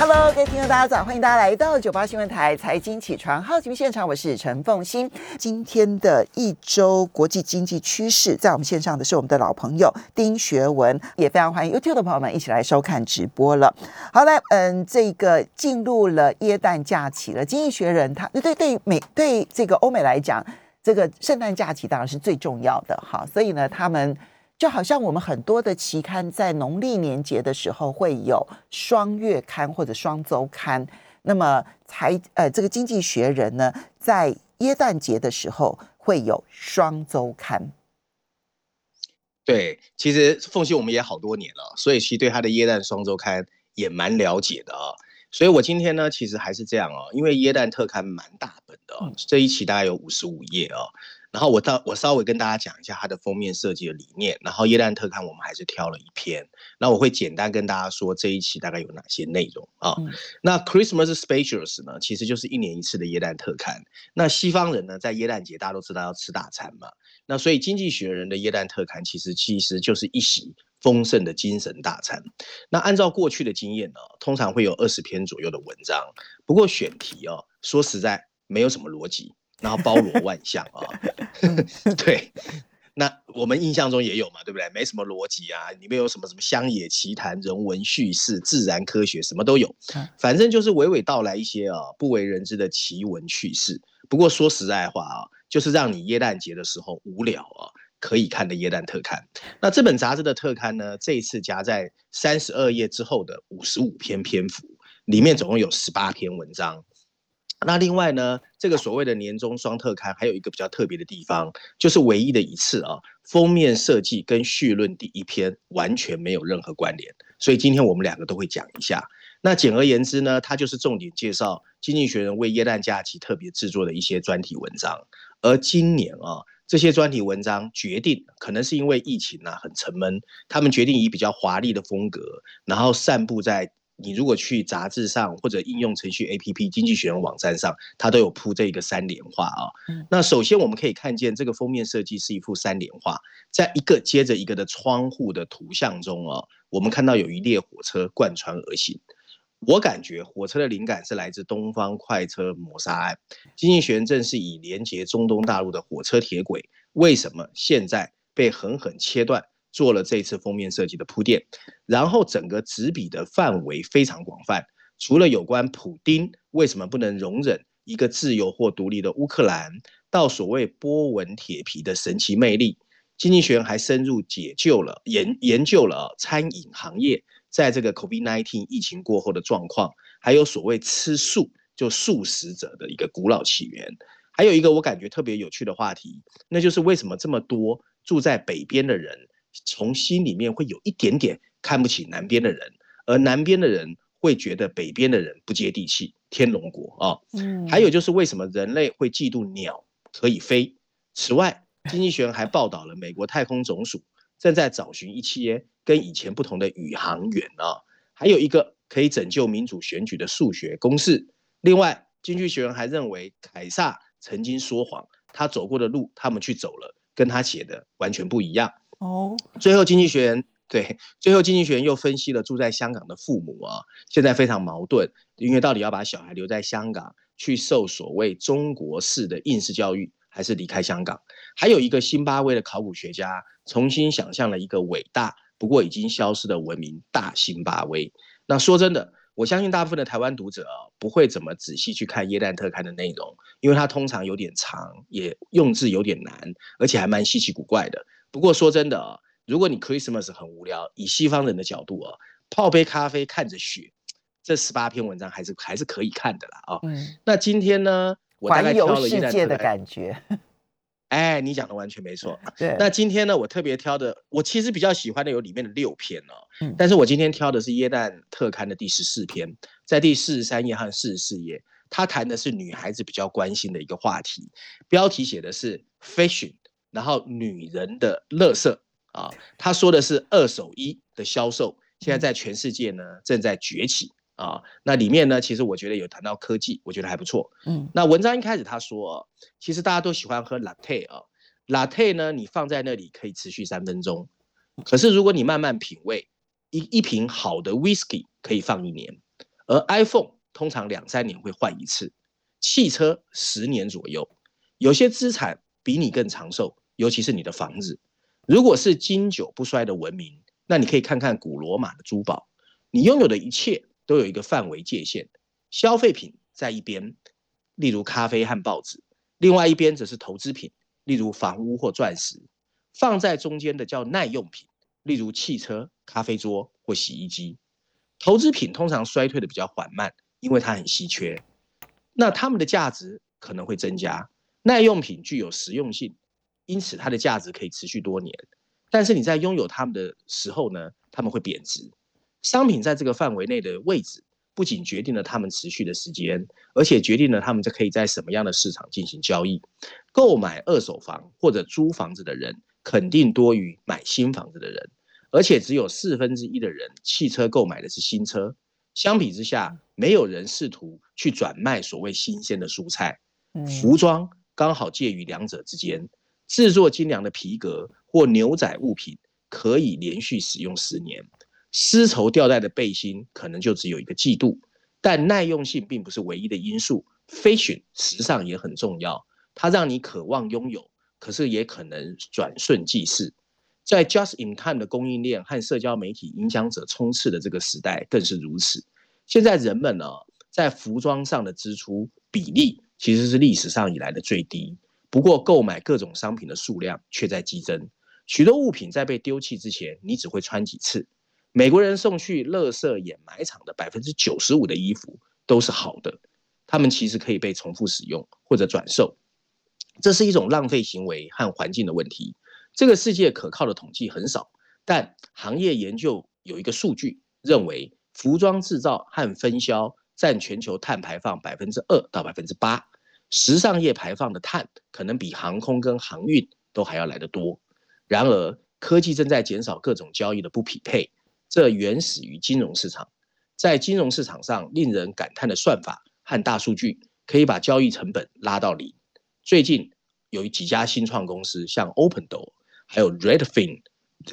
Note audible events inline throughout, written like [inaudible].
Hello，各位听众，大家早！欢迎大家来到九八新闻台财经起床号节目现场，我是陈凤欣。今天的一周国际经济趋势，在我们线上的是我们的老朋友丁学文，也非常欢迎 YouTube 的朋友们一起来收看直播了。好，来，嗯，这个进入了耶诞假期了，《经济学人》他对对美对这个欧美来讲，这个圣诞假期当然是最重要的哈，所以呢，他们。就好像我们很多的期刊在农历年节的时候会有双月刊或者双周刊，那么财呃这个经济学人呢，在耶诞节的时候会有双周刊。对，其实凤溪我们也好多年了，所以其实对他的耶诞双周刊也蛮了解的啊。所以我今天呢，其实还是这样哦，因为耶诞特刊蛮大本的，这一期大概有五十五页哦。然后我到我稍微跟大家讲一下它的封面设计的理念，然后耶诞特刊我们还是挑了一篇，那我会简单跟大家说这一期大概有哪些内容啊。那 Christmas Specials 呢，其实就是一年一次的耶诞特刊。那西方人呢，在耶诞节大家都知道要吃大餐嘛，那所以经济学人的耶诞特刊其实其实就是一席丰盛的精神大餐。那按照过去的经验呢，通常会有二十篇左右的文章，不过选题哦，说实在没有什么逻辑。然后包罗万象啊，[laughs] [laughs] 对，那我们印象中也有嘛，对不对？没什么逻辑啊，里面有什么什么乡野奇谈、人文叙事、自然科学，什么都有，反正就是娓娓道来一些啊不为人知的奇闻趣事。不过说实在话啊，就是让你耶诞节的时候无聊啊，可以看的耶诞特刊。那这本杂志的特刊呢，这一次夹在三十二页之后的五十五篇篇幅，里面总共有十八篇文章。那另外呢，这个所谓的年终双特刊还有一个比较特别的地方，就是唯一的一次啊，封面设计跟序论第一篇完全没有任何关联，所以今天我们两个都会讲一下。那简而言之呢，它就是重点介绍《经济学人》为耶诞假期特别制作的一些专题文章。而今年啊，这些专题文章决定，可能是因为疫情啊很沉闷，他们决定以比较华丽的风格，然后散布在。你如果去杂志上或者应用程序 A P P 经济学人网站上，它都有铺这一个三联画啊。那首先我们可以看见这个封面设计是一幅三联画，在一个接着一个的窗户的图像中啊，我们看到有一列火车贯穿而行。我感觉火车的灵感是来自东方快车谋杀案。经济学人正是以连接中东大陆的火车铁轨，为什么现在被狠狠切断？做了这次封面设计的铺垫，然后整个纸笔的范围非常广泛，除了有关普丁为什么不能容忍一个自由或独立的乌克兰，到所谓波纹铁皮的神奇魅力，经济学还深入解救了研研究了餐饮行业在这个 COVID-19 疫情过后的状况，还有所谓吃素就素食者的一个古老起源，还有一个我感觉特别有趣的话题，那就是为什么这么多住在北边的人。从心里面会有一点点看不起南边的人，而南边的人会觉得北边的人不接地气。天龙国啊，嗯，还有就是为什么人类会嫉妒鸟可以飞？此外，经济学人还报道了美国太空总署正在找寻一些跟以前不同的宇航员啊，还有一个可以拯救民主选举的数学公式。另外，经济学人还认为凯撒曾经说谎，他走过的路他们去走了，跟他写的完全不一样。哦，最后经济学人对，最后经济学人又分析了住在香港的父母啊，现在非常矛盾，因为到底要把小孩留在香港去受所谓中国式的应试教育，还是离开香港？还有一个新巴威的考古学家重新想象了一个伟大不过已经消失的文明——大新巴威。那说真的，我相信大部分的台湾读者，不会怎么仔细去看耶诞特刊的内容，因为它通常有点长，也用字有点难，而且还蛮稀奇古怪的。不过说真的啊，如果你 Christmas 很无聊，以西方人的角度啊，泡杯咖啡看着雪，这十八篇文章还是还是可以看的啦啊。嗯。那今天呢，我大概挑了一世界的感觉。哎，你讲的完全没错。[laughs] 对。那今天呢，我特别挑的，我其实比较喜欢的有里面的六篇哦。嗯。但是我今天挑的是耶诞特刊的第十四篇，在第四十三页和四十四页，他谈的是女孩子比较关心的一个话题，标题写的是 Fashion。然后女人的乐色啊，他说的是二手衣的销售，现在在全世界呢正在崛起啊。那里面呢，其实我觉得有谈到科技，我觉得还不错。嗯，那文章一开始他说，其实大家都喜欢喝 latte 啊，latte 呢，你放在那里可以持续三分钟，可是如果你慢慢品味，一一瓶好的 whisky 可以放一年，而 iPhone 通常两三年会换一次，汽车十年左右，有些资产比你更长寿，尤其是你的房子。如果是经久不衰的文明，那你可以看看古罗马的珠宝，你拥有的一切都有一个范围界限，消费品在一边，例如咖啡和报纸，另外一边则是投资品，例如房屋或钻石，放在中间的叫耐用品。例如汽车、咖啡桌或洗衣机，投资品通常衰退的比较缓慢，因为它很稀缺。那它们的价值可能会增加。耐用品具有实用性，因此它的价值可以持续多年。但是你在拥有它们的时候呢，它们会贬值。商品在这个范围内的位置，不仅决定了它们持续的时间，而且决定了它们可以在什么样的市场进行交易。购买二手房或者租房子的人。肯定多于买新房子的人，而且只有四分之一的人汽车购买的是新车。相比之下，没有人试图去转卖所谓新鲜的蔬菜。服装刚好介于两者之间，制作精良的皮革或牛仔物品可以连续使用十年。丝绸吊带的背心可能就只有一个季度，但耐用性并不是唯一的因素。Fashion 时尚也很重要，它让你渴望拥有。可是也可能转瞬即逝，在 just in time 的供应链和社交媒体影响者冲刺的这个时代更是如此。现在人们呢，在服装上的支出比例其实是历史上以来的最低，不过购买各种商品的数量却在激增。许多物品在被丢弃之前，你只会穿几次。美国人送去垃圾掩埋场的百分之九十五的衣服都是好的，他们其实可以被重复使用或者转售。这是一种浪费行为和环境的问题。这个世界可靠的统计很少，但行业研究有一个数据认为，服装制造和分销占全球碳排放百分之二到百分之八。时尚业排放的碳可能比航空跟航运都还要来得多。然而，科技正在减少各种交易的不匹配，这原始于金融市场。在金融市场上，令人感叹的算法和大数据可以把交易成本拉到零。最近有几家新创公司，像 OpenDoor，还有 Redfin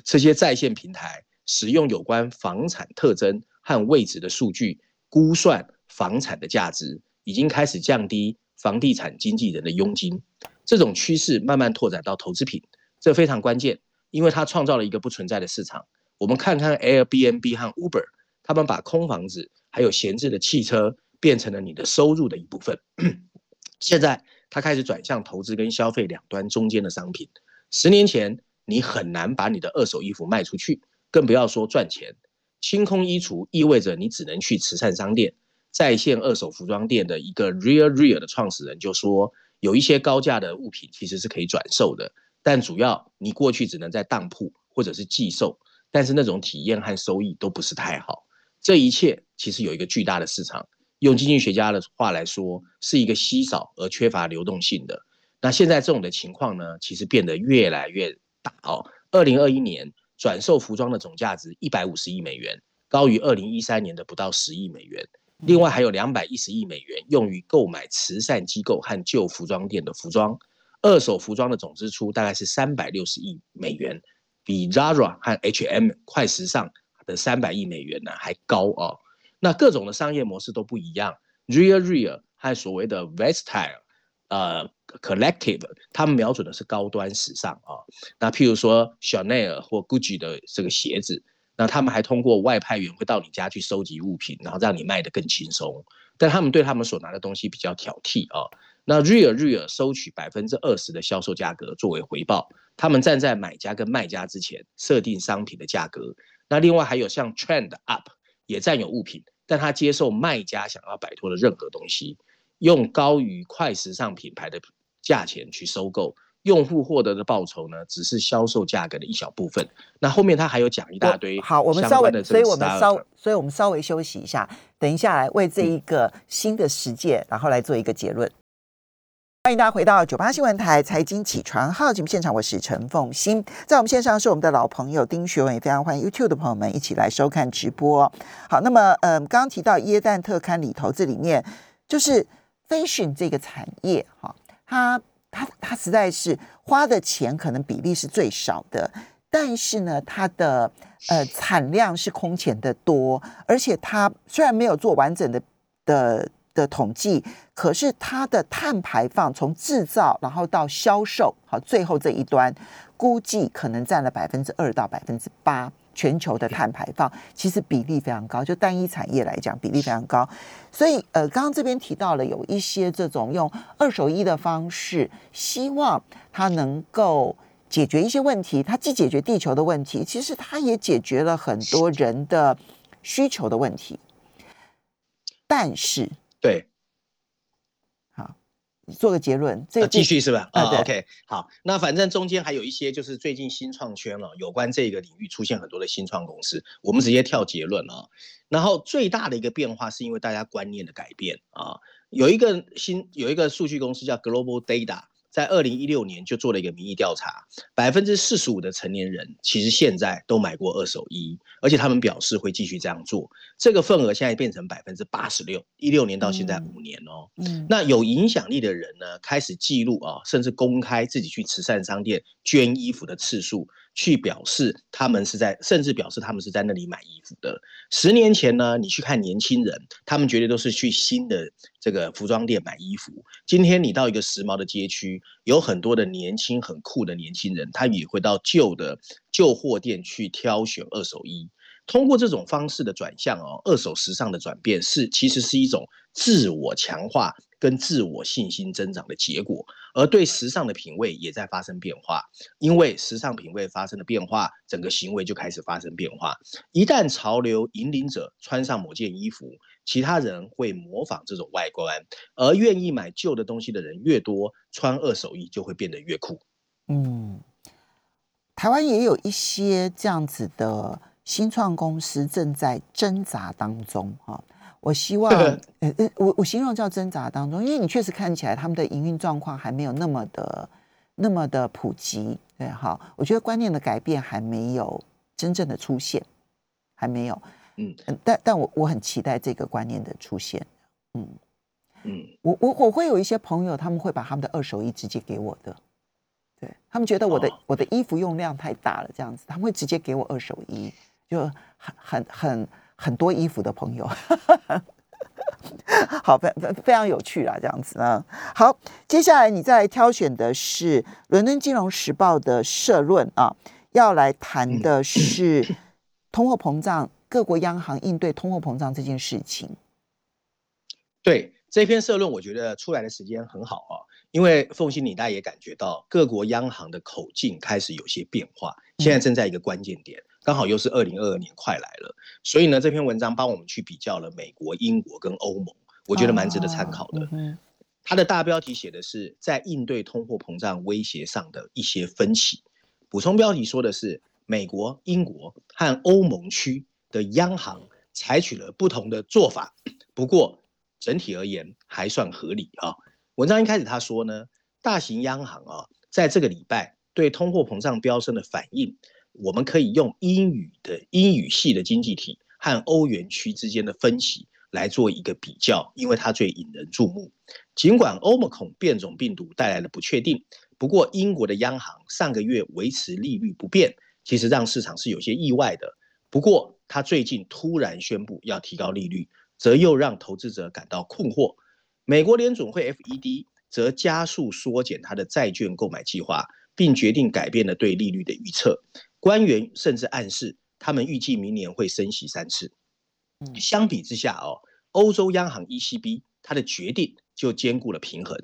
这些在线平台，使用有关房产特征和位置的数据估算房产的价值，已经开始降低房地产经纪人的佣金。这种趋势慢慢拓展到投资品，这非常关键，因为它创造了一个不存在的市场。我们看看 Airbnb 和 Uber，他们把空房子还有闲置的汽车变成了你的收入的一部分。现在。它开始转向投资跟消费两端中间的商品。十年前，你很难把你的二手衣服卖出去，更不要说赚钱。清空衣橱意味着你只能去慈善商店。在线二手服装店的一个 Real Real 的创始人就说，有一些高价的物品其实是可以转售的，但主要你过去只能在当铺或者是寄售，但是那种体验和收益都不是太好。这一切其实有一个巨大的市场。用经济学家的话来说，是一个稀少而缺乏流动性的。那现在这种的情况呢，其实变得越来越大哦。二零二一年转售服装的总价值一百五十亿美元，高于二零一三年的不到十亿美元。另外还有两百一十亿美元用于购买慈善机构和旧服装店的服装。二手服装的总支出大概是三百六十亿美元，比 Zara 和 H&M 快时尚的三百亿美元呢还高哦。那各种的商业模式都不一样，Real Real 和所谓的 Vestile，呃，Collective，他们瞄准的是高端时尚啊。那譬如说 Chanel 或 Gucci 的这个鞋子，那他们还通过外派员会到你家去收集物品，然后让你卖得更轻松。但他们对他们所拿的东西比较挑剔啊。那 Real Real 收取百分之二十的销售价格作为回报，他们站在买家跟卖家之前设定商品的价格。那另外还有像 Trend Up。也占有物品，但他接受卖家想要摆脱的任何东西，用高于快时尚品牌的价钱去收购，用户获得的报酬呢，只是销售价格的一小部分。那后面他还有讲一大堆。好，我们稍微，所以我们稍，所以我们稍微休息一下，等一下来为这一个新的实践，然后来做一个结论。欢迎大家回到九八新闻台财经起床号节目现场，我是陈凤欣，在我们线上是我们的老朋友丁学文，也非常欢迎 YouTube 的朋友们一起来收看直播。好，那么嗯，刚刚提到耶诞特刊里头，这里面就是 fashion 这个产业哈，它它它实在是花的钱可能比例是最少的，但是呢，它的呃产量是空前的多，而且它虽然没有做完整的的。的统计，可是它的碳排放从制造然后到销售，好，最后这一端估计可能占了百分之二到百分之八，全球的碳排放其实比例非常高，就单一产业来讲比例非常高。所以呃，刚刚这边提到了有一些这种用二手衣的方式，希望它能够解决一些问题。它既解决地球的问题，其实它也解决了很多人的需求的问题，但是。对，好，做个结论，这个继续是吧？啊，OK，好，那反正中间还有一些就是最近新创圈了，有关这个领域出现很多的新创公司，我们直接跳结论哦。然后最大的一个变化是因为大家观念的改变啊，有一个新有一个数据公司叫 Global Data。在二零一六年就做了一个民意调查，百分之四十五的成年人其实现在都买过二手衣，而且他们表示会继续这样做。这个份额现在变成百分之八十六，一六年到现在五年哦。嗯，那有影响力的人呢，开始记录啊，甚至公开自己去慈善商店捐衣服的次数。去表示他们是在，甚至表示他们是在那里买衣服的。十年前呢，你去看年轻人，他们绝对都是去新的这个服装店买衣服。今天你到一个时髦的街区，有很多的年轻很酷的年轻人，他也会到旧的旧货店去挑选二手衣。通过这种方式的转向哦，二手时尚的转变是其实是一种自我强化跟自我信心增长的结果，而对时尚的品味也在发生变化。因为时尚品味发生了变化，整个行为就开始发生变化。一旦潮流引领者穿上某件衣服，其他人会模仿这种外观，而愿意买旧的东西的人越多，穿二手衣就会变得越酷。嗯，台湾也有一些这样子的。新创公司正在挣扎当中，哈，我希望，[laughs] 呃呃，我我形容叫挣扎当中，因为你确实看起来他们的营运状况还没有那么的那么的普及，对，哈，我觉得观念的改变还没有真正的出现，还没有，嗯，但但我我很期待这个观念的出现，嗯。嗯，我我我会有一些朋友，他们会把他们的二手衣直接给我的，对他们觉得我的我的衣服用量太大了，这样子，他们会直接给我二手衣。就很很很很多衣服的朋友，[laughs] 好非非非常有趣啦，这样子啊。好，接下来你再来挑选的是《伦敦金融时报》的社论啊，要来谈的是通货膨胀，各国央行应对通货膨胀这件事情。对这篇社论，我觉得出来的时间很好啊，因为凤欣你大家也感觉到各国央行的口径开始有些变化，现在正在一个关键点。刚好又是二零二二年快来了，所以呢，这篇文章帮我们去比较了美国、英国跟欧盟，我觉得蛮值得参考的。它的大标题写的是在应对通货膨胀威胁上的一些分歧，补充标题说的是美国、英国和欧盟区的央行采取了不同的做法，不过整体而言还算合理啊。文章一开始他说呢，大型央行啊，在这个礼拜对通货膨胀飙升的反应。我们可以用英语的英语系的经济体和欧元区之间的分歧来做一个比较，因为它最引人注目。尽管欧盟孔变种病毒带来了不确定，不过英国的央行上个月维持利率不变，其实让市场是有些意外的。不过，它最近突然宣布要提高利率，则又让投资者感到困惑。美国联总会 FED 则加速缩减它的债券购买计划，并决定改变了对利率的预测。官员甚至暗示，他们预计明年会升息三次。相比之下，哦，欧洲央行 ECB 它的决定就兼顾了平衡。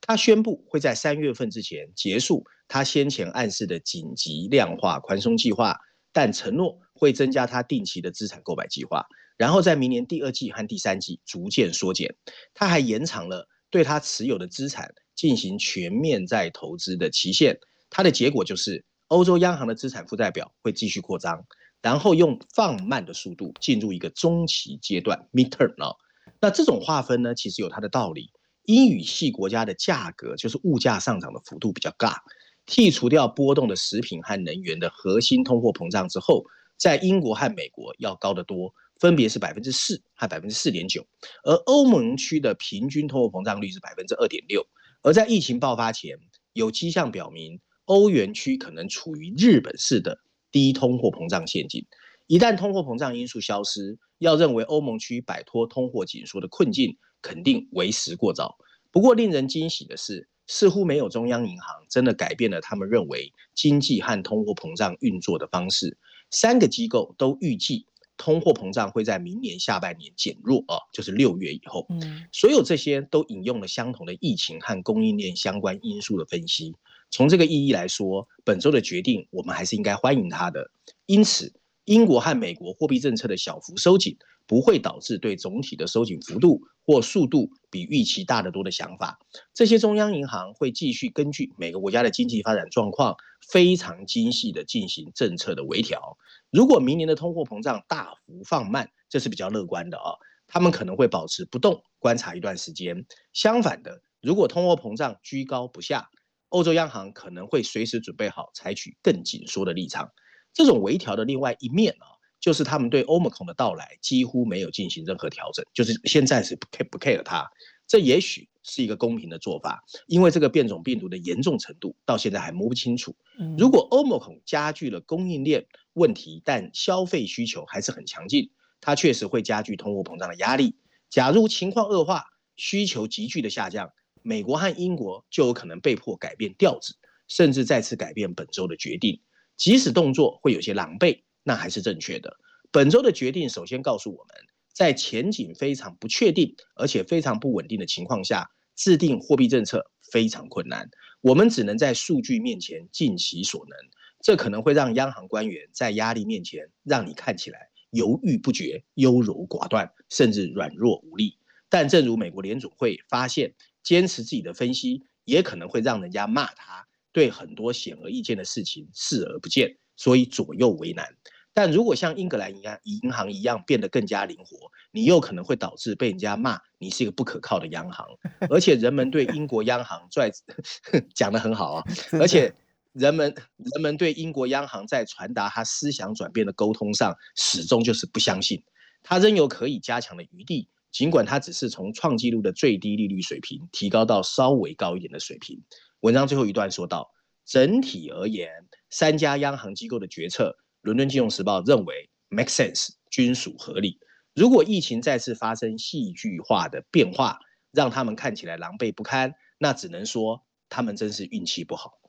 它宣布会在三月份之前结束他先前暗示的紧急量化宽松计划，但承诺会增加它定期的资产购买计划，然后在明年第二季和第三季逐渐缩减。它还延长了对它持有的资产进行全面再投资的期限。它的结果就是。欧洲央行的资产负债表会继续扩张，然后用放慢的速度进入一个中期阶段 （midterm） 了。那这种划分呢，其实有它的道理，英语系国家的价格就是物价上涨的幅度比较大，剔除掉波动的食品和能源的核心通货膨胀之后，在英国和美国要高得多，分别是百分之四和百分之四点九，而欧盟区的平均通货膨胀率是百分之二点六。而在疫情爆发前，有迹象表明欧元区可能处于日本式的低通货膨胀陷阱。一旦通货膨胀因素消失，要认为欧盟区摆脱通货紧缩的困境，肯定为时过早。不过，令人惊喜的是，似乎没有中央银行真的改变了他们认为经济和通货膨胀运作的方式。三个机构都预计通货膨胀会在明年下半年减弱，啊，就是六月以后。嗯，所有这些都引用了相同的疫情和供应链相关因素的分析。从这个意义来说，本周的决定我们还是应该欢迎它的。因此。英国和美国货币政策的小幅收紧，不会导致对总体的收紧幅度或速度比预期大得多的想法。这些中央银行会继续根据每个国家的经济发展状况，非常精细地进行政策的微调。如果明年的通货膨胀大幅放慢，这是比较乐观的啊。他们可能会保持不动，观察一段时间。相反的，如果通货膨胀居高不下，欧洲央行可能会随时准备好采取更紧缩的立场。这种微调的另外一面啊，就是他们对欧盟 n 的到来几乎没有进行任何调整，就是现在是不 care 不 care 它。这也许是一个公平的做法，因为这个变种病毒的严重程度到现在还摸不清楚。如果欧盟 n 加剧了供应链问题，但消费需求还是很强劲，它确实会加剧通货膨胀的压力。假如情况恶化，需求急剧的下降，美国和英国就有可能被迫改变调子，甚至再次改变本周的决定。即使动作会有些狼狈，那还是正确的。本周的决定首先告诉我们，在前景非常不确定而且非常不稳定的情况下，制定货币政策非常困难。我们只能在数据面前尽其所能。这可能会让央行官员在压力面前让你看起来犹豫不决、优柔寡断，甚至软弱无力。但正如美国联总会发现，坚持自己的分析也可能会让人家骂他。对很多显而易见的事情视而不见，所以左右为难。但如果像英格兰一样银行一样变得更加灵活，你又可能会导致被人家骂你是一个不可靠的央行。[laughs] 而且人们对英国央行在 [laughs] 讲的很好啊，而且人们人们对英国央行在传达他思想转变的沟通上始终就是不相信，他仍有可以加强的余地。尽管它只是从创纪录的最低利率水平提高到稍微高一点的水平。文章最后一段说到，整体而言，三家央行机构的决策，伦敦金融时报认为 make sense，均属合理。如果疫情再次发生戏剧化的变化，让他们看起来狼狈不堪，那只能说他们真是运气不好。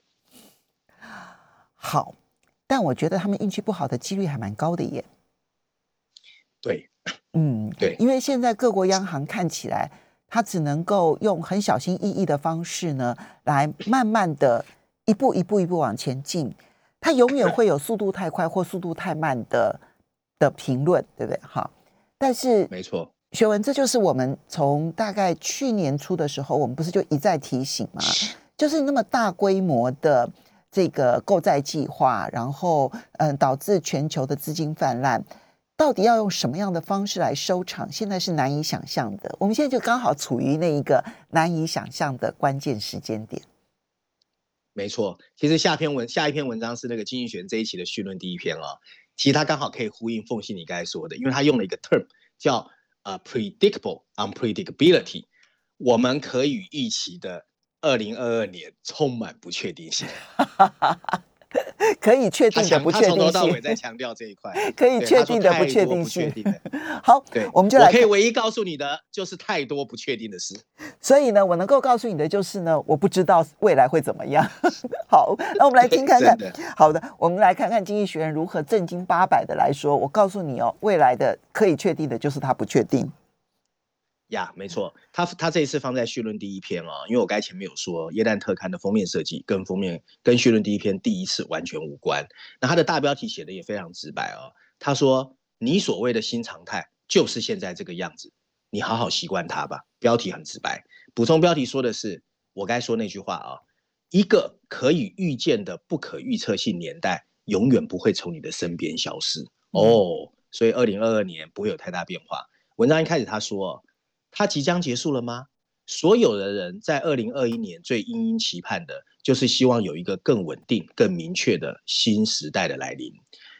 好，但我觉得他们运气不好的几率还蛮高的耶。对，嗯，对，因为现在各国央行看起来。它只能够用很小心翼翼的方式呢，来慢慢的一步一步一步往前进。它永远会有速度太快或速度太慢的的评论，对不对？哈，但是没错，学文，这就是我们从大概去年初的时候，我们不是就一再提醒吗？就是那么大规模的这个购债计划，然后嗯，导致全球的资金泛滥。到底要用什么样的方式来收场？现在是难以想象的。我们现在就刚好处于那一个难以想象的关键时间点。没错，其实下篇文下一篇文章是那个经济学这一期的序论第一篇啊，其实他刚好可以呼应凤信你刚才说的，因为他用了一个 term 叫呃 predictable unpredictability，我们可以预期的二零二二年充满不确定性。[laughs] 可以确定的不确定性，从头到尾在强调这一块。[laughs] 可以确定的不确定性。[laughs] 好，对，我们就来。我可以唯一告诉你的就是太多不确定的事。所以呢，我能够告诉你的就是呢，我不知道未来会怎么样。好，那我们来听看看。好的，我们来看看经济学人如何正经八百的来说。我告诉你哦，未来的可以确定的就是它不确定。呀，没错，他他这一次放在序论第一篇啊，因为我刚才前面有说，耶诞特刊的封面设计跟封面跟序论第一篇第一次完全无关。那他的大标题写的也非常直白哦，他说：“你所谓的新常态就是现在这个样子，你好好习惯它吧。”标题很直白，补充标题说的是我该说那句话啊，一个可以预见的不可预测性年代永远不会从你的身边消失哦，所以二零二二年不会有太大变化。文章一开始他说。它即将结束了吗？所有的人在二零二一年最殷殷期盼的，就是希望有一个更稳定、更明确的新时代的来临。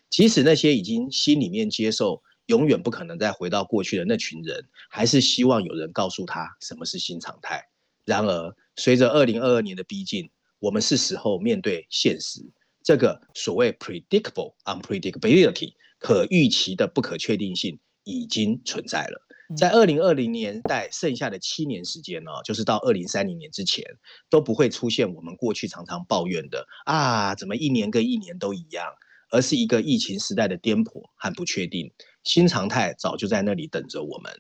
即使那些已经心里面接受永远不可能再回到过去的那群人，还是希望有人告诉他什么是新常态。然而，随着二零二二年的逼近，我们是时候面对现实，这个所谓 predictable unpredictability 可预期的不可确定性已经存在了。在二零二零年代剩下的七年时间呢，就是到二零三零年之前，都不会出现我们过去常常抱怨的啊，怎么一年跟一年都一样，而是一个疫情时代的颠簸和不确定。新常态早就在那里等着我们。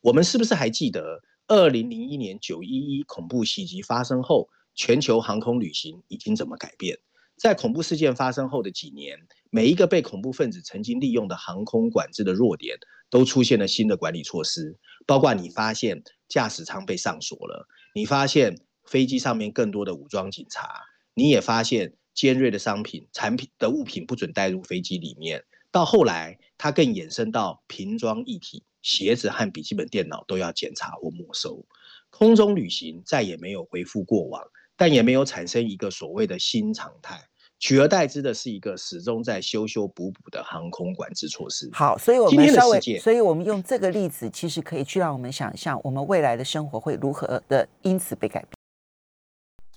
我们是不是还记得二零零一年九一一恐怖袭击发生后，全球航空旅行已经怎么改变？在恐怖事件发生后的几年，每一个被恐怖分子曾经利用的航空管制的弱点。都出现了新的管理措施，包括你发现驾驶舱被上锁了，你发现飞机上面更多的武装警察，你也发现尖锐的商品产品的物品不准带入飞机里面。到后来，它更衍生到瓶装一体，鞋子和笔记本电脑都要检查或没收。空中旅行再也没有恢复过往，但也没有产生一个所谓的新常态。取而代之的是一个始终在修修补补的航空管制措施。好，所以我们稍微，所以我们用这个例子，其实可以去让我们想象，我们未来的生活会如何的因此被改变。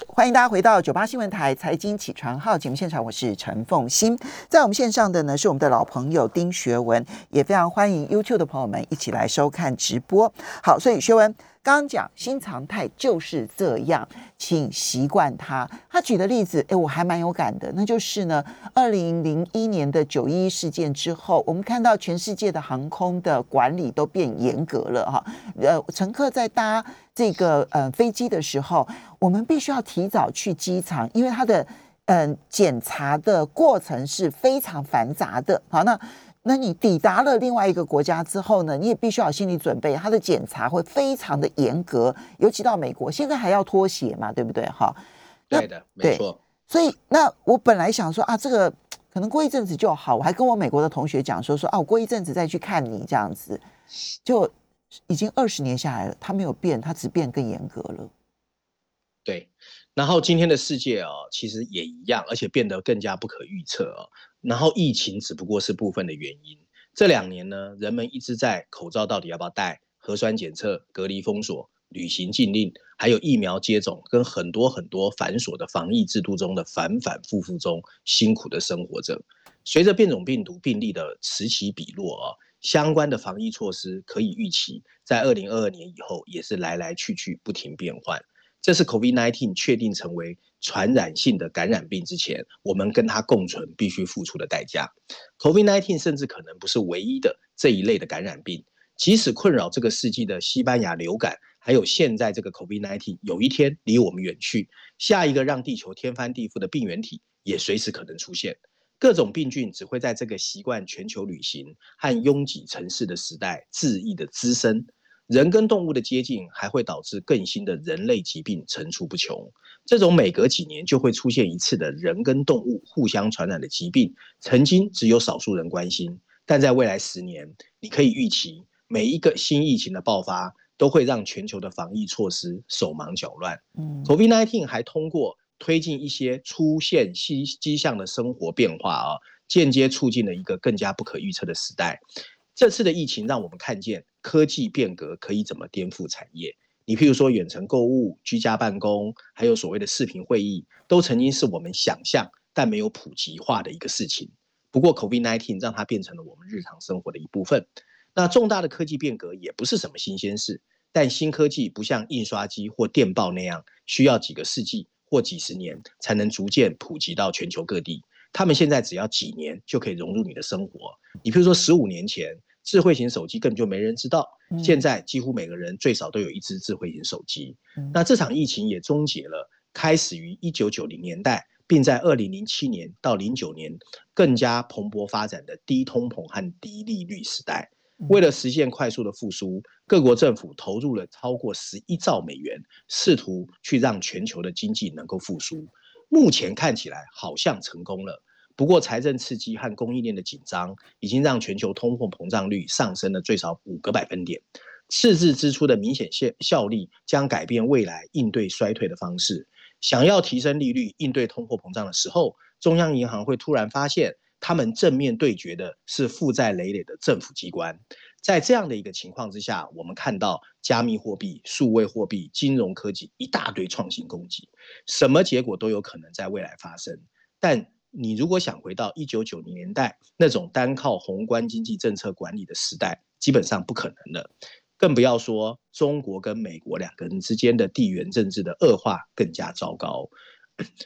欢迎大家回到九八新闻台财经起床号节目现场，我是陈凤欣，在我们线上的呢是我们的老朋友丁学文，也非常欢迎 YouTube 的朋友们一起来收看直播。好，所以学文。刚刚讲新常态就是这样，请习惯它。他举的例子，哎，我还蛮有感的。那就是呢，二零零一年的九一一事件之后，我们看到全世界的航空的管理都变严格了哈。呃，乘客在搭这个呃飞机的时候，我们必须要提早去机场，因为它的嗯检查的过程是非常繁杂的。好，那。那你抵达了另外一个国家之后呢？你也必须要心理准备，它的检查会非常的严格，尤其到美国，现在还要脱鞋嘛，对不对？哈，对的，没错。所以，那我本来想说啊，这个可能过一阵子就好。我还跟我美国的同学讲说说啊，我过一阵子再去看你这样子，就已经二十年下来了，它没有变，它只变更严格了。对，然后今天的世界哦，其实也一样，而且变得更加不可预测哦。然后疫情只不过是部分的原因。这两年呢，人们一直在口罩到底要不要戴、核酸检测、隔离封锁、旅行禁令，还有疫苗接种，跟很多很多繁琐的防疫制度中的反反复复中辛苦的生活着。随着变种病毒病例的此起彼落啊，相关的防疫措施可以预期，在二零二二年以后也是来来去去不停变换。这是 COVID-19 确定成为传染性的感染病之前，我们跟它共存必须付出的代价。COVID-19 甚至可能不是唯一的这一类的感染病，即使困扰这个世纪的西班牙流感，还有现在这个 COVID-19，有一天离我们远去，下一个让地球天翻地覆的病原体也随时可能出现。各种病菌只会在这个习惯全球旅行和拥挤城市的时代恣意的滋生。人跟动物的接近，还会导致更新的人类疾病层出不穷。这种每隔几年就会出现一次的人跟动物互相传染的疾病，曾经只有少数人关心，但在未来十年，你可以预期每一个新疫情的爆发，都会让全球的防疫措施手忙脚乱。嗯，COVID-19 还通过推进一些出现迹迹象的生活变化啊，间接促进了一个更加不可预测的时代。这次的疫情让我们看见科技变革可以怎么颠覆产业。你譬如说远程购物、居家办公，还有所谓的视频会议，都曾经是我们想象但没有普及化的一个事情。不过，COVID-19 让它变成了我们日常生活的一部分。那重大的科技变革也不是什么新鲜事，但新科技不像印刷机或电报那样需要几个世纪或几十年才能逐渐普及到全球各地。他们现在只要几年就可以融入你的生活。你比如说，十五年前智慧型手机根本就没人知道，现在几乎每个人最少都有一只智慧型手机。那这场疫情也终结了开始于一九九零年代，并在二零零七年到零九年更加蓬勃发展的低通膨和低利率时代。为了实现快速的复苏，各国政府投入了超过十一兆美元，试图去让全球的经济能够复苏。目前看起来好像成功了，不过财政刺激和供应链的紧张已经让全球通货膨胀率上升了最少五个百分点。赤字支出的明显效效力将改变未来应对衰退的方式。想要提升利率应对通货膨胀的时候，中央银行会突然发现，他们正面对决的是负债累累的政府机关。在这样的一个情况之下，我们看到加密货币、数位货币、金融科技一大堆创新攻击，什么结果都有可能在未来发生。但你如果想回到一九九零年代那种单靠宏观经济政策管理的时代，基本上不可能了。更不要说中国跟美国两个人之间的地缘政治的恶化更加糟糕。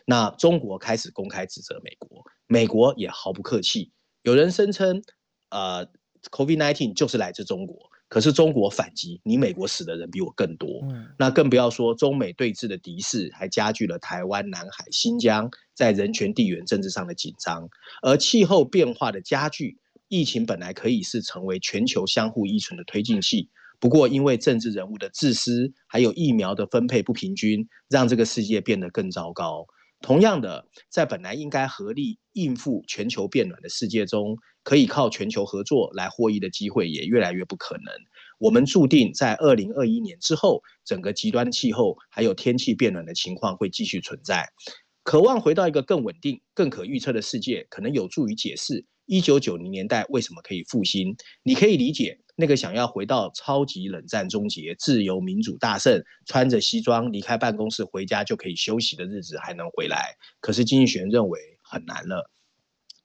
那中国开始公开指责美国，美国也毫不客气。有人声称，呃，COVID-19 就是来自中国，可是中国反击，你美国死的人比我更多。那更不要说中美对峙的敌视，还加剧了台湾、南海、新疆在人权、地缘政治上的紧张。而气候变化的加剧，疫情本来可以是成为全球相互依存的推进器。不过，因为政治人物的自私，还有疫苗的分配不平均，让这个世界变得更糟糕。同样的，在本来应该合力应付全球变暖的世界中，可以靠全球合作来获益的机会也越来越不可能。我们注定在二零二一年之后，整个极端气候还有天气变暖的情况会继续存在。渴望回到一个更稳定、更可预测的世界，可能有助于解释一九九零年代为什么可以复兴。你可以理解。那个想要回到超级冷战终结、自由民主大胜、穿着西装离开办公室回家就可以休息的日子还能回来，可是经济学人认为很难了。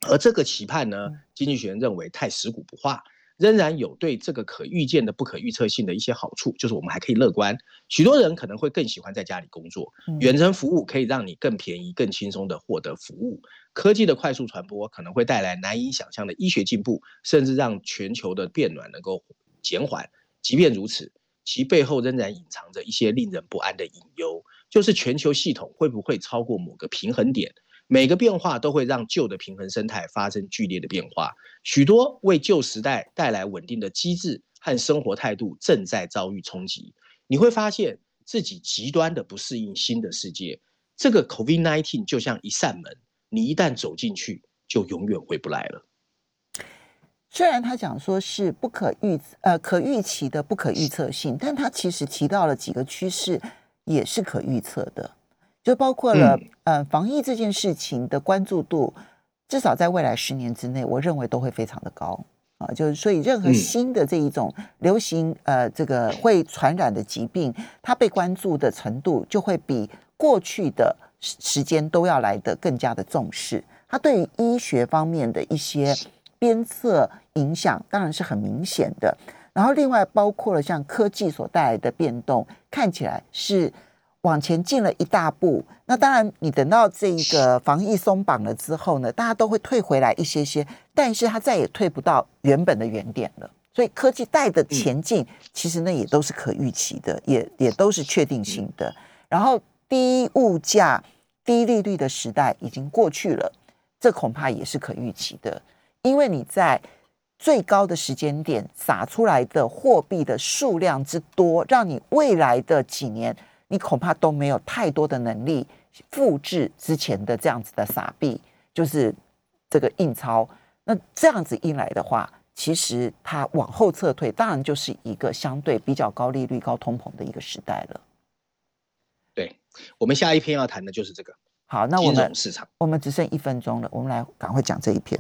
而这个期盼呢，经济学人认为太死骨不化。仍然有对这个可预见的不可预测性的一些好处，就是我们还可以乐观。许多人可能会更喜欢在家里工作，远程服务可以让你更便宜、更轻松的获得服务。科技的快速传播可能会带来难以想象的医学进步，甚至让全球的变暖能够减缓。即便如此，其背后仍然隐藏着一些令人不安的隐忧，就是全球系统会不会超过某个平衡点？每个变化都会让旧的平衡生态发生剧烈的变化，许多为旧时代带来稳定的机制和生活态度正在遭遇冲击。你会发现自己极端的不适应新的世界。这个 COVID-19 就像一扇门，你一旦走进去，就永远回不来了。虽然他讲说是不可预呃可预期的不可预测性，但他其实提到了几个趋势，也是可预测的。就包括了，呃，防疫这件事情的关注度，至少在未来十年之内，我认为都会非常的高啊。就是所以，任何新的这一种流行，呃，这个会传染的疾病，它被关注的程度就会比过去的时时间都要来的更加的重视。它对于医学方面的一些鞭策影响，当然是很明显的。然后，另外包括了像科技所带来的变动，看起来是。往前进了一大步，那当然，你等到这一个防疫松绑了之后呢，大家都会退回来一些些，但是它再也退不到原本的原点了。所以科技带的前进，其实那也都是可预期的，也也都是确定性的。然后低物价、低利率的时代已经过去了，这恐怕也是可预期的，因为你在最高的时间点撒出来的货币的数量之多，让你未来的几年。你恐怕都没有太多的能力复制之前的这样子的傻币，就是这个印钞。那这样子一来的话，其实它往后撤退，当然就是一个相对比较高利率、高通膨的一个时代了。对，我们下一篇要谈的就是这个。好，那我们市场，我们只剩一分钟了，我们来赶快讲这一篇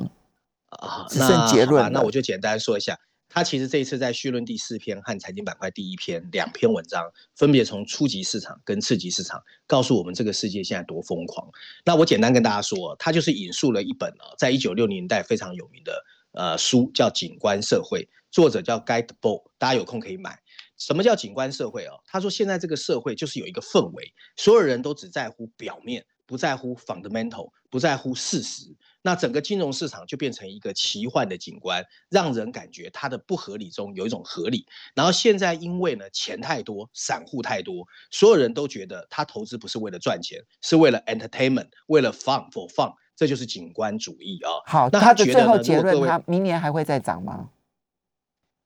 啊，只剩结论。那我就简单说一下。他其实这一次在序论第四篇和财经板块第一篇两篇文章，分别从初级市场跟次级市场告诉我们这个世界现在多疯狂。那我简单跟大家说，他就是引述了一本啊，在一九六零年代非常有名的呃书，叫《景观社会》，作者叫 Guy Debord，大家有空可以买。什么叫景观社会啊？他说现在这个社会就是有一个氛围，所有人都只在乎表面，不在乎 fundamental，不在乎事实。那整个金融市场就变成一个奇幻的景观，让人感觉它的不合理中有一种合理。然后现在因为呢钱太多，散户太多，所有人都觉得他投资不是为了赚钱，是为了 entertainment，为了 fun for fun，这就是景观主义啊。好，那他的最后结论，他明年还会再涨吗？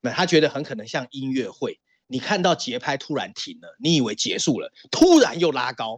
那，他觉得很可能像音乐会。你看到节拍突然停了，你以为结束了，突然又拉高，